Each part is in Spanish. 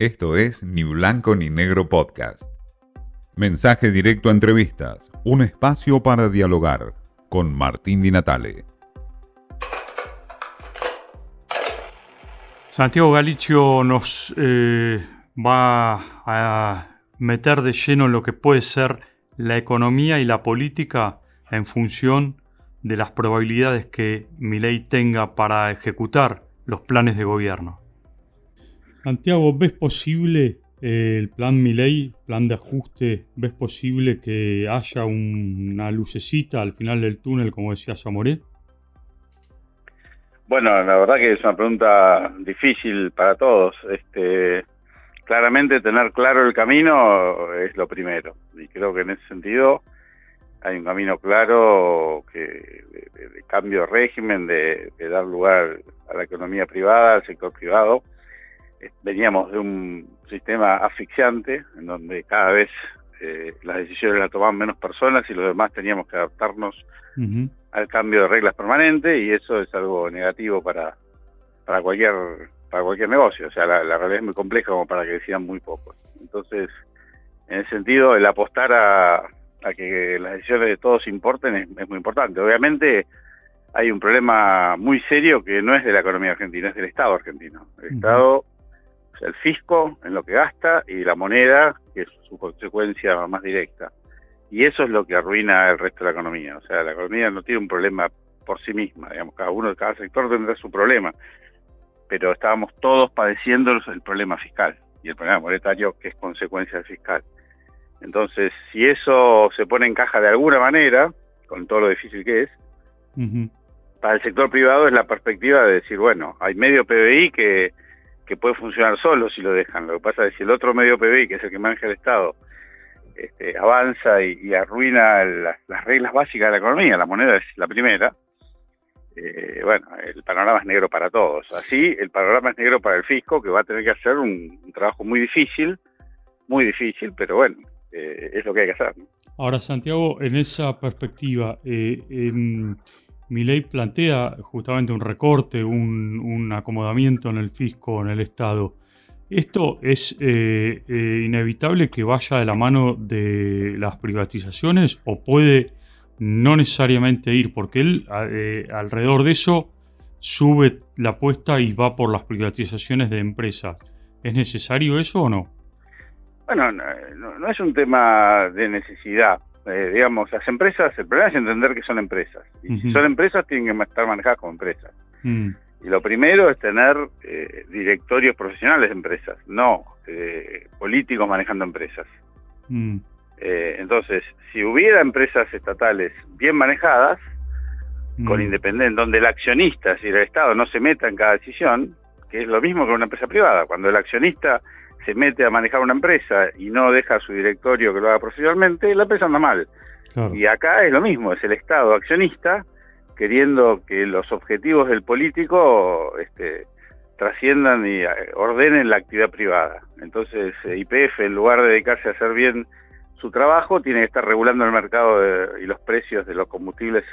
Esto es Ni Blanco ni Negro Podcast. Mensaje directo a entrevistas, un espacio para dialogar con Martín Di Natale. Santiago Galicio nos eh, va a meter de lleno en lo que puede ser la economía y la política en función de las probabilidades que mi ley tenga para ejecutar los planes de gobierno. Santiago, ¿ves posible eh, el plan Milei, plan de ajuste, ves posible que haya una lucecita al final del túnel, como decía Zamoré? Bueno, la verdad que es una pregunta difícil para todos. Este, claramente tener claro el camino es lo primero. Y creo que en ese sentido hay un camino claro que de, cambio de régimen, de, dar lugar a la economía privada, al sector privado veníamos de un sistema asfixiante, en donde cada vez eh, las decisiones las tomaban menos personas y los demás teníamos que adaptarnos al cambio de reglas permanente y eso es algo negativo para, para cualquier para cualquier negocio. O sea, la, realidad es muy compleja como para que decidan muy pocos. Entonces, en ese sentido, el apostar a, a que las decisiones de todos importen es muy importante. Obviamente, hay un problema muy serio que no es de la economía argentina, es del Estado argentino. El Estado el fisco en lo que gasta y la moneda, que es su consecuencia más directa. Y eso es lo que arruina el resto de la economía. O sea, la economía no tiene un problema por sí misma, digamos, cada uno, cada sector tendrá su problema. Pero estábamos todos padeciendo el problema fiscal y el problema monetario que es consecuencia del fiscal. Entonces, si eso se pone en caja de alguna manera, con todo lo difícil que es, para el sector privado es la perspectiva de decir, bueno, hay medio PBI que que puede funcionar solo si lo dejan. Lo que pasa es que si el otro medio PBI, que es el que maneja el Estado, este, avanza y, arruina las reglas básicas de la economía, la moneda es la primera, eh, bueno, el panorama es negro para todos. Así, el panorama es negro para el fisco, que va a tener que hacer un, trabajo muy difícil, muy difícil, pero bueno, eh, es lo que hay que hacer. Ahora, Santiago, en esa perspectiva, eh, mi ley plantea justamente un recorte, un, acomodamiento en el fisco, en el Estado. ¿Esto es eh, eh, inevitable que vaya de la mano de las privatizaciones o puede no necesariamente ir? Porque él eh, alrededor de eso sube la apuesta y va por las privatizaciones de empresas. ¿Es necesario eso o no? Bueno, no es un tema de necesidad. Eh, digamos, las empresas, el problema es entender que son empresas. Y si son empresas, tienen que estar manejadas como empresas. Mm. Y lo primero es tener eh, directorios profesionales de empresas, no eh, políticos manejando empresas. Mm. entonces, si hubiera empresas estatales bien manejadas, con mm. independencia, donde el accionista, si el Estado no se meta en cada decisión, que es lo mismo que una empresa privada, cuando el accionista se mete a manejar una empresa y no deja a su directorio que lo haga profesionalmente, la empresa anda mal. Y acá es lo mismo, es el Estado accionista queriendo que los objetivos del político este, trasciendan y eh, ordenen la actividad privada. Entonces, eh, IPF, en lugar de dedicarse a hacer bien su trabajo, tiene que estar regulando el mercado y los precios de los combustibles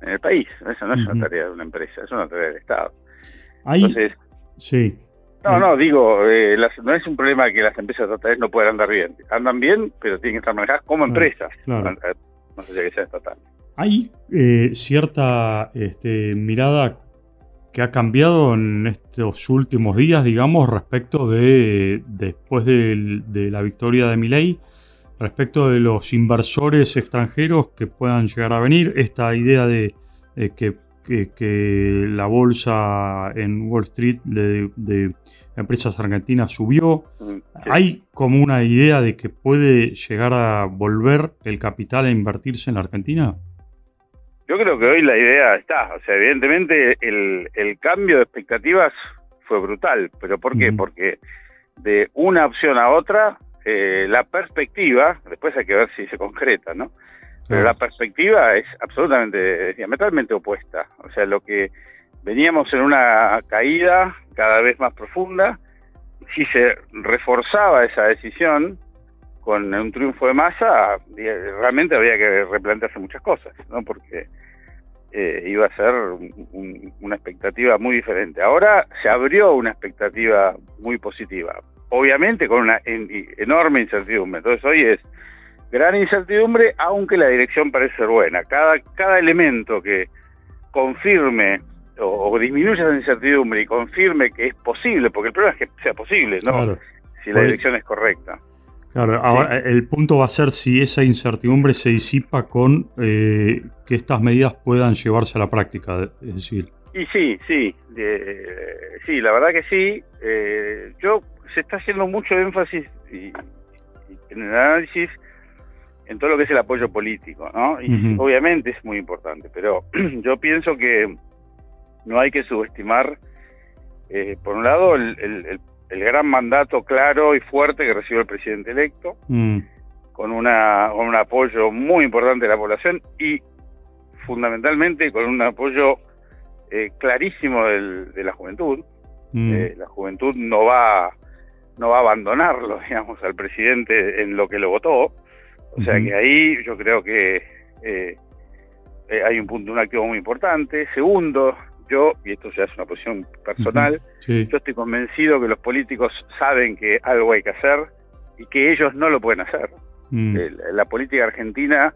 en el país. Eso no es una tarea de una empresa, es una tarea del Estado. Entonces, sí. No, no, digo, eh, no es un problema que las empresas estatales no puedan andar bien. Andan bien, pero tienen que estar manejadas como empresas, no sé que sean estatales. Hay eh, cierta este, mirada que ha cambiado en estos últimos días, digamos, respecto de después de, la victoria de Milei, respecto de los inversores extranjeros que puedan llegar a venir, esta idea de que que, la bolsa en Wall Street de, empresas argentinas subió. ¿Hay como una idea de que puede llegar a volver el capital a invertirse en la Argentina? Yo creo que hoy la idea está. O sea, evidentemente el, cambio de expectativas fue brutal. ¿Pero por qué? Porque de una opción a otra, eh, la perspectiva, después hay que ver si se concreta, ¿no? Pero la perspectiva es absolutamente, diametralmente opuesta. O sea, lo que veníamos en una caída cada vez más profunda, si se reforzaba esa decisión con un triunfo de masa, realmente había que replantearse muchas cosas, ¿no? Porque eh, iba a ser una expectativa muy diferente. Ahora se abrió una expectativa muy positiva. obviamente con una enorme incertidumbre. Entonces hoy es gran incertidumbre, aunque la dirección parece ser buena. Cada, cada elemento que confirme o, disminuya esa incertidumbre y confirme que es posible, porque el problema es que sea posible, ¿no? Si la dirección es correcta. Claro, ahora el punto va a ser si esa incertidumbre se disipa con eh, que estas medidas puedan llevarse a la práctica, es decir. Y sí, sí, sí, la verdad que sí. Eh, yo se está haciendo mucho énfasis y, en el análisis en todo lo que es el apoyo político, ¿no? Y obviamente es muy importante, pero yo pienso que no hay que subestimar, eh, por un lado, el, gran mandato claro y fuerte que recibió el presidente electo, mm. con, una, con un apoyo muy importante de la población y fundamentalmente con un apoyo eh, clarísimo de la juventud. Mm. Eh, la juventud no va no va a abandonarlo, digamos, al presidente en lo que lo votó. O sea que ahí yo creo que eh, hay un punto, un activo muy importante. Segundo, yo, y esto ya es una posición personal, yo estoy convencido que los políticos saben que algo hay que hacer y que ellos no lo pueden hacer. Mm. la política argentina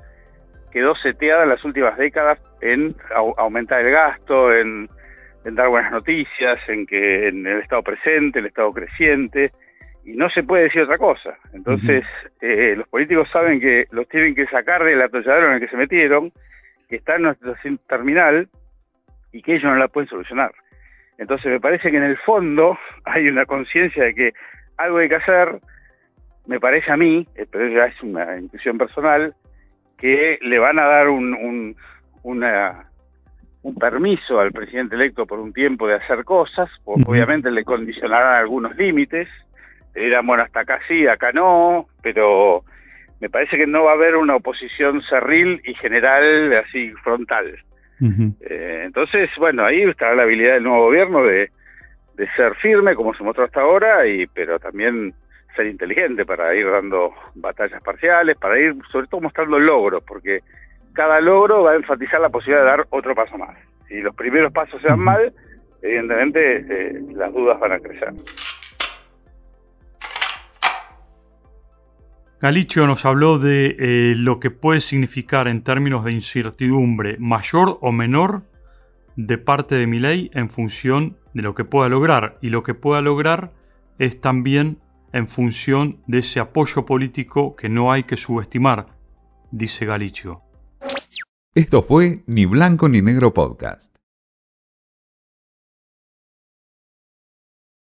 quedó seteada en las últimas décadas en aumentar el gasto, en, dar buenas noticias, en que en el estado presente, el estado creciente, y no se puede decir otra cosa. Entonces, eh, los políticos saben que los tienen que sacar del atolladero en el que se metieron, que está en nuestra situación terminal y que ellos no la pueden solucionar. Entonces, me parece que en el fondo hay una conciencia de que algo hay que hacer, me parece a mí, pero ya es una intuición personal, que le van a dar un, un, un permiso al presidente electo por un tiempo de hacer cosas, obviamente le condicionarán algunos límites, dirán, bueno, hasta acá sí, acá no, pero me parece que no va a haber una oposición cerril y general así frontal. Eh, entonces, bueno, ahí estará la habilidad del nuevo gobierno de, de ser firme, como se mostró hasta ahora, y pero también ser inteligente para ir dando batallas parciales, para ir sobre todo mostrando logros, porque cada logro va a enfatizar la posibilidad de dar otro paso más. Si los primeros pasos se dan mal, evidentemente eh, las dudas van a crecer. Galicio nos habló de eh, lo que puede significar en términos de incertidumbre mayor o menor de parte de mi ley en función de lo que pueda lograr. Y lo que pueda lograr es también en función de ese apoyo político que no hay que subestimar, dice Galicio. Esto fue Ni Blanco ni Negro Podcast.